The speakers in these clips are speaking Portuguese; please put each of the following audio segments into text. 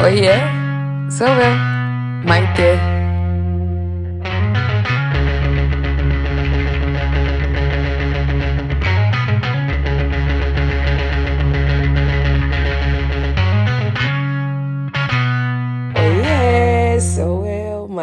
Oiê, sou eu, Maite.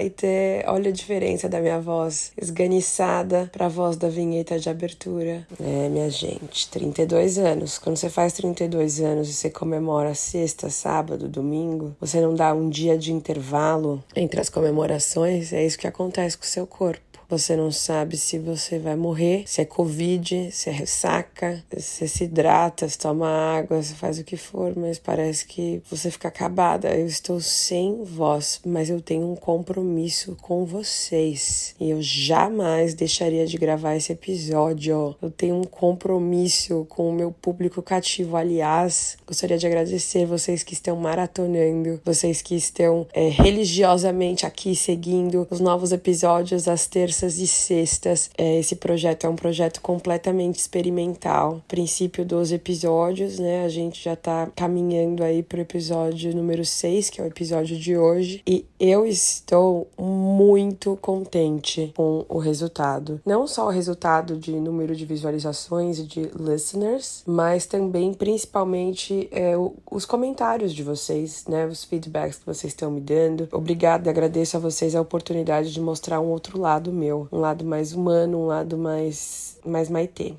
Eu, Maite. Olha a diferença da minha voz esganiçada pra voz da vinheta de abertura. É, minha gente, 32 anos. Quando você faz 32 anos e você comemora sexta, sábado, domingo, você não dá um dia de intervalo entre as comemorações, é isso que acontece com o seu corpo. Você não sabe se você vai morrer, se é Covid, se é ressaca, se se hidrata, se toma água, se faz o que for, mas parece que você fica acabada. Eu estou sem voz, mas eu tenho um compromisso com vocês e eu jamais deixaria de gravar esse episódio. Eu tenho um compromisso com o meu público cativo. Aliás, gostaria de agradecer vocês que estão maratonando, vocês que estão é, religiosamente aqui seguindo os novos episódios às terças terças e sextas. É, esse projeto é um projeto completamente experimental. Princípio dos episódios, né? A gente já tá caminhando aí pro episódio número 6, que é o episódio de hoje. E eu estou muito contente com o resultado. Não só o resultado de número de visualizações e de listeners, mas também, principalmente, é, os comentários de vocês, né? Os feedbacks que vocês estão me dando. Obrigada, agradeço a vocês a oportunidade de mostrar um outro lado meu meu, um lado mais humano, um lado mais mais maitê.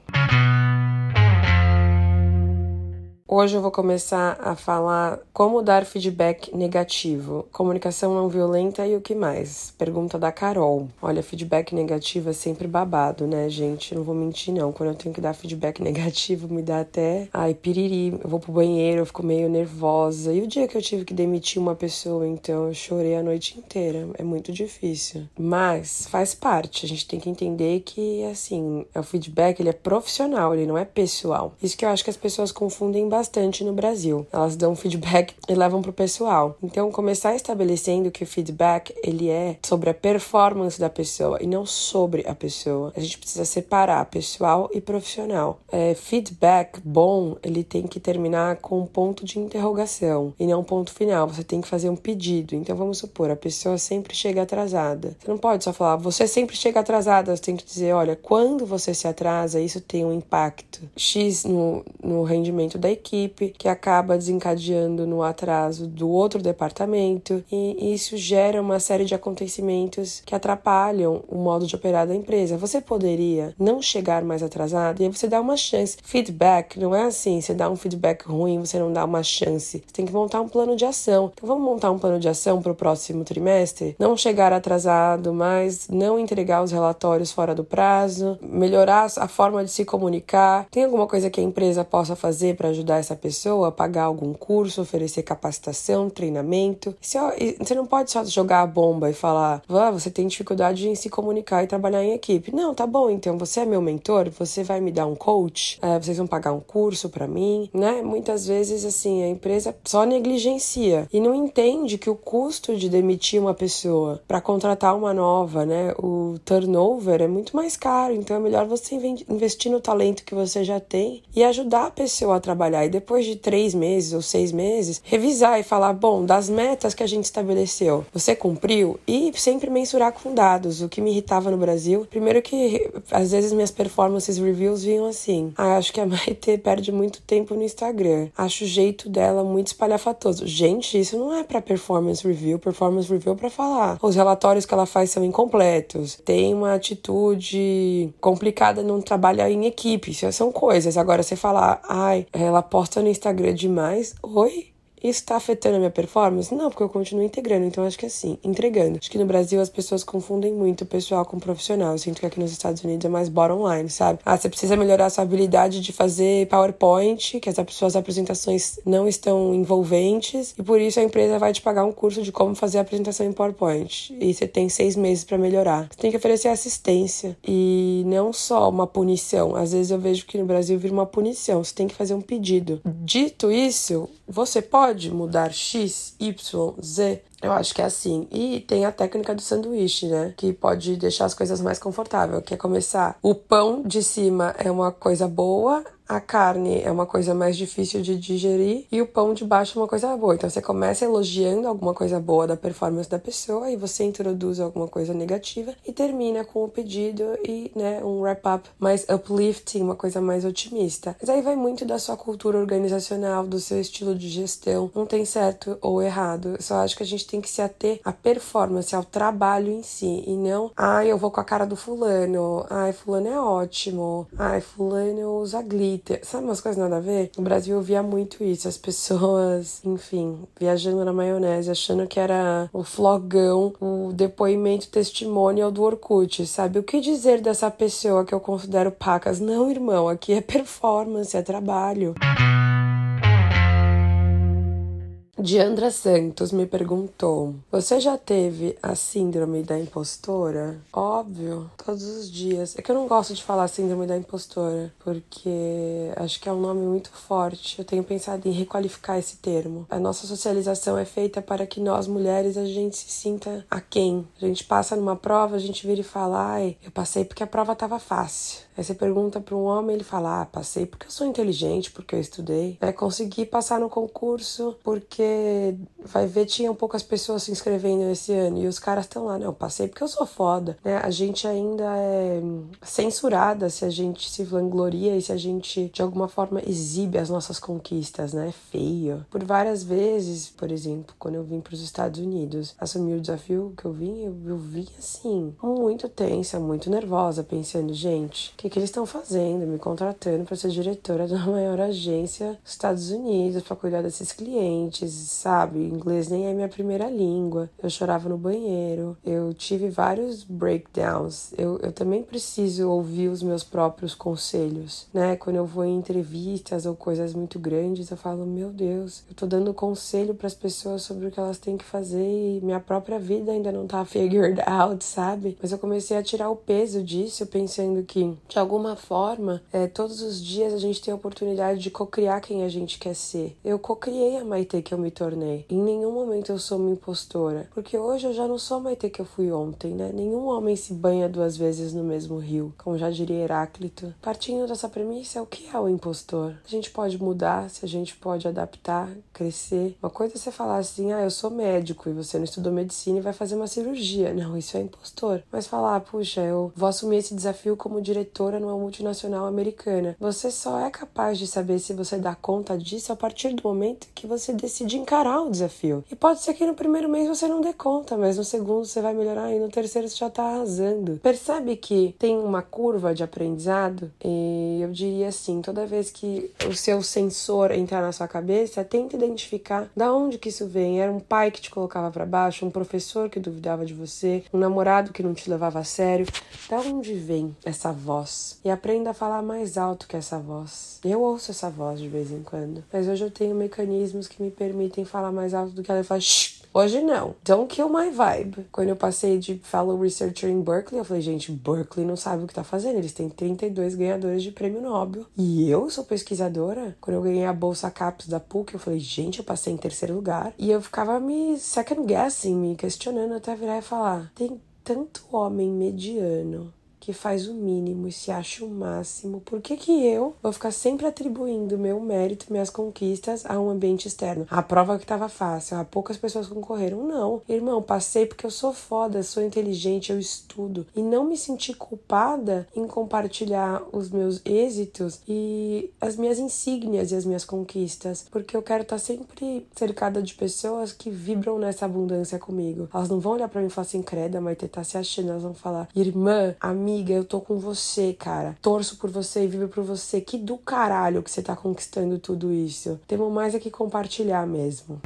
Hoje eu vou começar a falar como dar feedback negativo, comunicação não violenta e o que mais. Pergunta da Carol. Olha, feedback negativo é sempre babado, né, gente? Não vou mentir, não. Quando eu tenho que dar feedback negativo, me dá até. Ai, piriri. Eu vou pro banheiro, eu fico meio nervosa. E o dia que eu tive que demitir uma pessoa, então, eu chorei a noite inteira. É muito difícil. Mas faz parte. A gente tem que entender que, assim, o feedback ele é profissional, ele não é pessoal. Isso que eu acho que as pessoas confundem bastante bastante no Brasil. Elas dão feedback e levam pro pessoal. Então, começar estabelecendo que o feedback ele é sobre a performance da pessoa e não sobre a pessoa. A gente precisa separar pessoal e profissional. É, feedback bom, ele tem que terminar com um ponto de interrogação e não um ponto final. Você tem que fazer um pedido. Então, vamos supor, a pessoa sempre chega atrasada. Você não pode só falar, você sempre chega atrasada. Você tem que dizer, olha, quando você se atrasa, isso tem um impacto X no, no rendimento da equipe equipe, que acaba desencadeando no atraso do outro departamento, e isso gera uma série de acontecimentos que atrapalham o modo de operar da empresa. Você poderia não chegar mais atrasado e aí você dá uma chance. Feedback não é assim, você dá um feedback ruim, você não dá uma chance. Você tem que montar um plano de ação. Então vamos montar um plano de ação para o próximo trimestre? Não chegar atrasado, mas não entregar os relatórios fora do prazo, melhorar a forma de se comunicar. Tem alguma coisa que a empresa possa fazer para ajudar essa pessoa, pagar algum curso, oferecer capacitação, treinamento. Você não pode só jogar a bomba e falar, ah, você tem dificuldade em se comunicar e trabalhar em equipe. Não, tá bom, então você é meu mentor, você vai me dar um coach, é, vocês vão pagar um curso para mim, né? Muitas vezes, assim, a empresa só negligencia e não entende que o custo de demitir uma pessoa para contratar uma nova, né? O turnover é muito mais caro, então é melhor você investir no talento que você já tem e ajudar a pessoa a trabalhar. Depois de três meses ou seis meses, revisar e falar: bom, das metas que a gente estabeleceu, você cumpriu? E sempre mensurar com dados. O que me irritava no Brasil, primeiro que às vezes minhas performances reviews vinham assim: ah, acho que a Maite perde muito tempo no Instagram, acho o jeito dela muito espalhafatoso. Gente, isso não é para performance review, performance review é para falar. Os relatórios que ela faz são incompletos, tem uma atitude complicada, não trabalha em equipe, isso são coisas. Agora, você falar, ai, ela posta no Instagram demais. Oi? Isso está afetando a minha performance? Não, porque eu continuo integrando, então acho que é assim, entregando. Acho que no Brasil as pessoas confundem muito o pessoal com o profissional. Eu sinto que aqui nos Estados Unidos é mais bottom line, sabe? Ah, você precisa melhorar sua habilidade de fazer PowerPoint, que as suas apresentações não estão envolventes, e por isso a empresa vai te pagar um curso de como fazer a apresentação em PowerPoint. E você tem seis meses para melhorar. Você tem que oferecer assistência e não só uma punição. Às vezes eu vejo que no Brasil vira uma punição, você tem que fazer um pedido. Dito isso, você pode mudar X, Y, Z Eu acho que é assim. E tem a técnica do sanduíche, né? Que pode deixar as coisas mais confortáveis. Que é começar. O pão de cima é uma coisa boa, a carne é uma coisa mais difícil de digerir e o pão de baixo é uma coisa boa. Então você começa elogiando alguma coisa boa da performance da pessoa e você introduz alguma coisa negativa e termina com o pedido e, né, um wrap up mais uplifting, uma coisa mais otimista. Mas aí vai muito da sua cultura organizacional, do seu estilo de gestão. Não tem certo ou errado. Eu só acho que a gente tem que se ater à performance, ao trabalho em si e não, ai, eu vou com a cara do fulano, ai, fulano é ótimo, ai, fulano usa glitter Sabe umas coisas nada a ver? No Brasil eu via muito isso. As pessoas, enfim, viajando na maionese, achando que era o flogão, o depoimento testemunho do Orkut, sabe? O que dizer dessa pessoa que eu considero pacas? Não, irmão, aqui é performance, é trabalho. Diandra Santos me perguntou: Você já teve a síndrome da impostora? Óbvio, todos os dias. É que eu não gosto de falar síndrome da impostora, porque acho que é um nome muito forte. Eu tenho pensado em requalificar esse termo. A nossa socialização é feita para que nós mulheres a gente se sinta aquém. A gente passa numa prova, a gente vira e fala: Ai, eu passei porque a prova estava fácil. Aí você pergunta para um homem, ele fala: Ah, passei porque eu sou inteligente, porque eu estudei. É, consegui passar no concurso porque vai ver, tinham poucas pessoas se inscrevendo esse ano e os caras estão lá. Não, passei porque eu sou foda. Né? A gente ainda é censurada se a gente se vangloria e se a gente de alguma forma exibe as nossas conquistas, né? É feio. Por várias vezes, por exemplo, quando eu vim para os Estados Unidos, assumir o desafio que eu vim, eu, eu vim assim, muito tensa, muito nervosa, pensando, gente, que, que eles estão fazendo, me contratando para ser diretora da maior agência dos Estados Unidos, para cuidar desses clientes, sabe? Inglês nem é minha primeira língua. Eu chorava no banheiro, eu tive vários breakdowns. Eu, eu também preciso ouvir os meus próprios conselhos, né? Quando eu vou em entrevistas ou coisas muito grandes, eu falo: Meu Deus, eu tô dando conselho para as pessoas sobre o que elas têm que fazer e minha própria vida ainda não tá figured out, sabe? Mas eu comecei a tirar o peso disso, pensando que de alguma forma, é, todos os dias a gente tem a oportunidade de cocriar quem a gente quer ser. Eu cocriei a Maite que eu me tornei. Em nenhum momento eu sou uma impostora. Porque hoje eu já não sou a Maite que eu fui ontem, né? Nenhum homem se banha duas vezes no mesmo rio, como já diria Heráclito. Partindo dessa premissa, o que é o impostor? A gente pode mudar, se a gente pode adaptar, crescer. Uma coisa é você falar assim, ah, eu sou médico e você não estudou medicina e vai fazer uma cirurgia. Não, isso é impostor. Mas falar, puxa, eu vou assumir esse desafio como diretor diretora numa multinacional americana. Você só é capaz de saber se você dá conta disso a partir do momento que você decide encarar o desafio. E pode ser que no primeiro mês você não dê conta, mas no segundo você vai melhorar e no terceiro você já tá arrasando. Percebe que tem uma curva de aprendizado? E eu diria assim, toda vez que o seu sensor entrar na sua cabeça, tenta identificar da onde que isso vem. Era um pai que te colocava para baixo, um professor que duvidava de você, um namorado que não te levava a sério. Da onde vem essa voz? e aprenda a falar mais alto que essa voz. Eu ouço essa voz de vez em quando, mas hoje eu tenho mecanismos que me permitem falar mais alto do que ela fala. Shh! Hoje não. Don't kill my vibe. Quando eu passei de fellow researcher em Berkeley, eu falei, gente, Berkeley não sabe o que tá fazendo. Eles têm 32 ganhadores de prêmio Nobel. E eu sou pesquisadora. Quando eu ganhei a bolsa CAPES da PUC, eu falei, gente, eu passei em terceiro lugar. E eu ficava me second guessing, me questionando até virar e falar: tem tanto homem mediano que faz o mínimo e se acha o máximo, por que que eu vou ficar sempre atribuindo meu mérito, minhas conquistas a um ambiente externo? A prova que tava fácil, há poucas pessoas concorreram. Não, irmão, passei porque eu sou foda, sou inteligente, eu estudo. E não me senti culpada em compartilhar os meus êxitos e as minhas insígnias e as minhas conquistas, porque eu quero estar tá sempre cercada de pessoas que vibram nessa abundância comigo. Elas não vão olhar para mim e falar assim, creda, mas tá se achando, elas vão falar, irmã, a minha amiga, eu tô com você, cara. Torço por você e vivo por você. Que do caralho que você tá conquistando tudo isso. Temos mais é que compartilhar mesmo.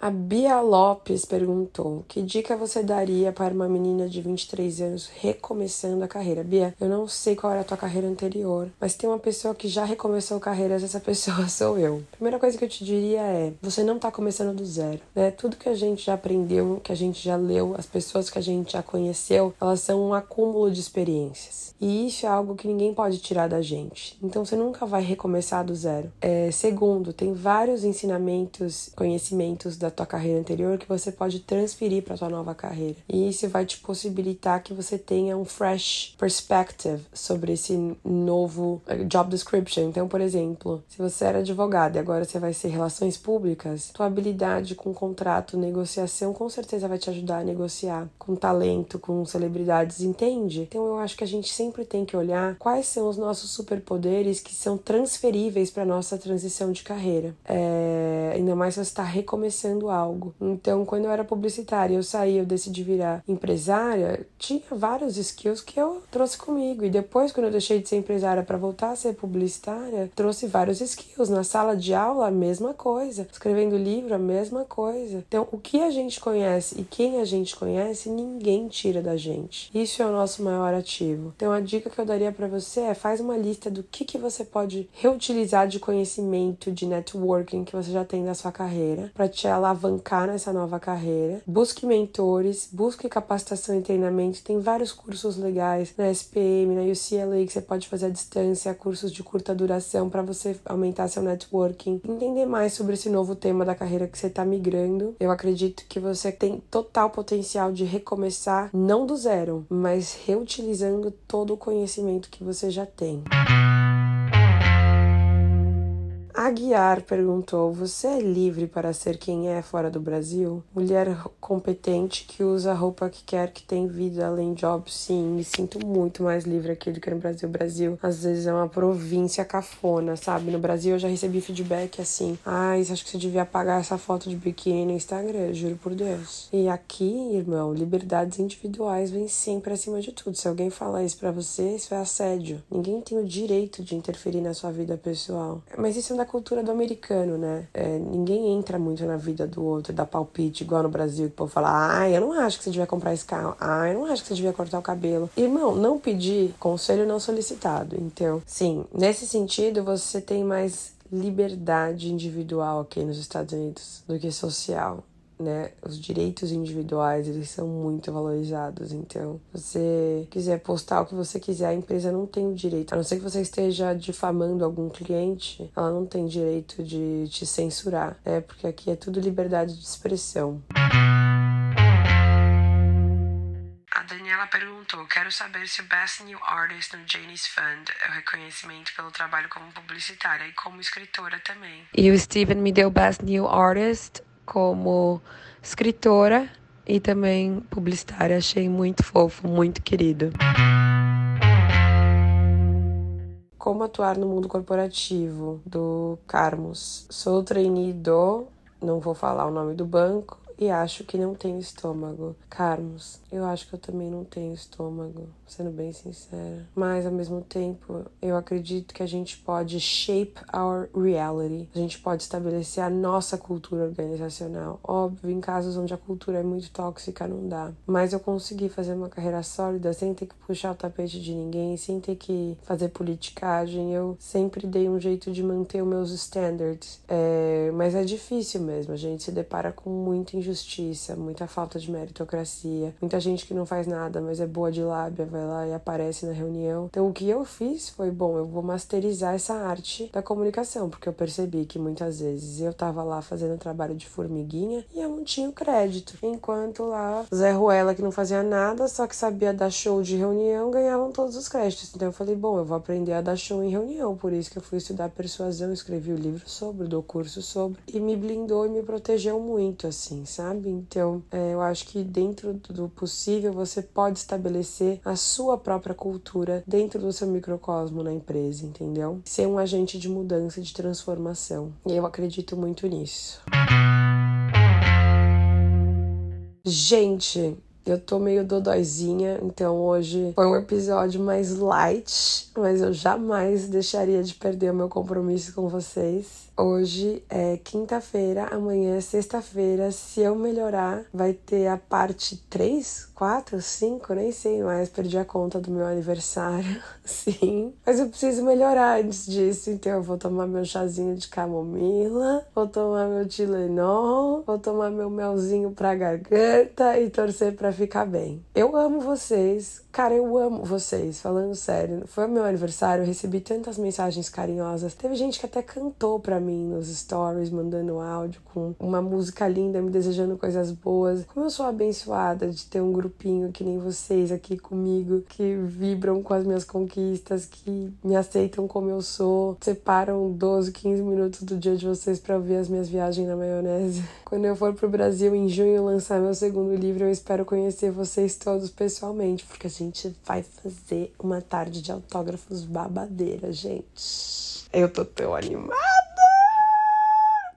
A Bia Lopes perguntou: Que dica você daria para uma menina de 23 anos recomeçando a carreira? Bia, eu não sei qual era a tua carreira anterior, mas tem uma pessoa que já recomeçou carreiras, essa pessoa sou eu. Primeira coisa que eu te diria é: você não tá começando do zero, né? Tudo que a gente já aprendeu, que a gente já leu, as pessoas que a gente já conheceu, elas são um acúmulo de experiências. E isso é algo que ninguém pode tirar da gente. Então você nunca vai recomeçar do zero. É, segundo, tem vários ensinamentos, conhecimentos da da tua carreira anterior que você pode transferir para tua nova carreira. E isso vai te possibilitar que você tenha um fresh perspective sobre esse novo eh, job description. Então, por exemplo, se você era advogado e agora você vai ser relações públicas, tua habilidade com contrato, negociação, com certeza vai te ajudar a negociar com talento, com celebridades, entende? Então, eu acho que a gente sempre tem que olhar quais são os nossos superpoderes que são transferíveis para nossa transição de carreira. É, ainda mais se você está recomeçando fazendo algo. Então, quando eu era publicitária, eu saí, eu decidi virar empresária, tinha vários skills que eu trouxe comigo. E depois, quando eu deixei de ser empresária para voltar a ser publicitária, trouxe vários skills. Na sala de aula, a mesma coisa. Escrevendo livro, a mesma coisa. Então, o que a gente conhece e quem a gente conhece, ninguém tira da gente. Isso é o nosso maior ativo. Então, a dica que eu daria para você é faz uma lista do que, que você pode reutilizar de conhecimento, de networking que você já tem na sua carreira, para te alavancar nessa nova carreira. Busque mentores, busque capacitação e treinamento. Tem vários cursos legais na SPM, na UCLA que você pode fazer à distância, cursos de curta duração para você aumentar seu networking, entender mais sobre esse novo tema da carreira que você está migrando. Eu acredito que você tem total potencial de recomeçar, não do zero, mas reutilizando todo o conhecimento que você já tem. Aguiar perguntou: Você é livre para ser quem é fora do Brasil? Mulher competente que usa a roupa que quer, que tem vida além de job? Sim, me sinto muito mais livre aqui do que no Brasil. O Brasil, às vezes, é uma província cafona, sabe? No Brasil, eu já recebi feedback assim: Ai, ah, acho que você devia apagar essa foto de biquíni no Instagram, juro por Deus. E aqui, irmão, liberdades individuais vêm sempre acima de tudo. Se alguém falar isso pra você, isso é assédio. Ninguém tem o direito de interferir na sua vida pessoal. Mas isso é da cultura do americano, né? É, ninguém entra muito na vida do outro, dá palpite, igual no Brasil, que o povo fala, ah, eu não acho que você devia comprar esse carro, ah, eu não acho que você devia cortar o cabelo. Irmão, não pedir conselho não solicitado. Então, sim, nesse sentido, você tem mais liberdade individual aqui nos Estados Unidos do que social né? Os direitos individuais, eles são muito valorizados. Então, se você quiser postar o que você quiser, a empresa não tem o direito. A não ser que você esteja difamando algum cliente, ela não tem direito de te censurar, né? Porque aqui é tudo liberdade de expressão. A Daniela perguntou: Quero saber se o Best New Artist no Janie's Fund é o reconhecimento pelo trabalho como publicitária e como escritora também. E o Steven me deu Best New Artist como escritora e também publicitária. Achei muito fofo, muito querido. Como atuar no mundo corporativo do Carmos. Sou trainee do, não vou falar o nome do banco, e acho que não tenho estômago. Carmos, eu acho que eu também não tenho estômago, sendo bem sincera. Mas ao mesmo tempo, eu acredito que a gente pode shape our reality. A gente pode estabelecer a nossa cultura organizacional. Óbvio, em casos onde a cultura é muito tóxica, não dá. Mas eu consegui fazer uma carreira sólida sem ter que puxar o tapete de ninguém, sem ter que fazer politicagem. Eu sempre dei um jeito de manter os meus standards. É... Mas é difícil mesmo, a gente se depara com muito injustiça injustiça, muita falta de meritocracia, muita gente que não faz nada, mas é boa de lábia, vai lá e aparece na reunião. Então o que eu fiz foi, bom, eu vou masterizar essa arte da comunicação, porque eu percebi que muitas vezes eu tava lá fazendo trabalho de formiguinha e eu não tinha o crédito, enquanto lá Zé Ruela que não fazia nada, só que sabia dar show de reunião, ganhavam todos os créditos. Então eu falei, bom, eu vou aprender a dar show em reunião, por isso que eu fui estudar persuasão, escrevi o livro sobre, dou curso sobre, e me blindou e me protegeu muito, assim, sabe? Então, é, eu acho que dentro do possível você pode estabelecer a sua própria cultura dentro do seu microcosmo na empresa, entendeu? Ser um agente de mudança, de transformação. E eu acredito muito nisso. Gente, Eu tô meio dodóizinha, então hoje foi um episódio mais light, mas eu jamais deixaria de perder o meu compromisso com vocês. Hoje é quinta-feira, amanhã é sexta-feira. Se eu melhorar, vai ter a parte 3, 4, 5, nem sei mais, perdi a conta do meu aniversário. Sim, mas eu preciso melhorar antes disso, então eu vou tomar meu chazinho de camomila, vou tomar meu Tilenol, vou tomar meu melzinho pra garganta e torcer pra ficar bem. Eu amo vocês, cara, eu amo vocês, falando sério. Foi o meu aniversário, eu recebi tantas mensagens carinhosas. Teve gente que até cantou mim mim nos stories, mandando áudio com uma música linda, me desejando coisas boas. Como eu sou abençoada de ter um grupinho que nem vocês aqui comigo, que vibram com as minhas conquistas, que me aceitam como eu sou, separam 12, 15 minutos do dia de vocês para ouvir as minhas viagens na maionese. Quando eu for pro Brasil em junho lançar meu segundo livro, eu espero conhecer vocês todos pessoalmente, porque a gente vai fazer uma tarde de autógrafos babadeira, gente. Eu tô tão animada!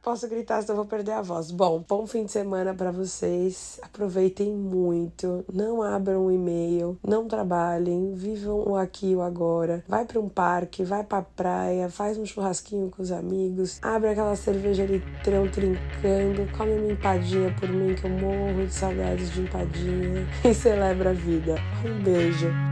Posso gritar, senão eu vou perder a voz. Bom, bom fim de semana para vocês. Aproveitem muito. Não abram o e-mail, não trabalhem, vivam o aqui o agora. Vai para um parque, vai pra praia, faz um churrasquinho com os amigos, abre aquela cerveja litrão trincando, come uma empadinha por mim que eu morro de saudades de empadinha e celebra a vida. Um beijo.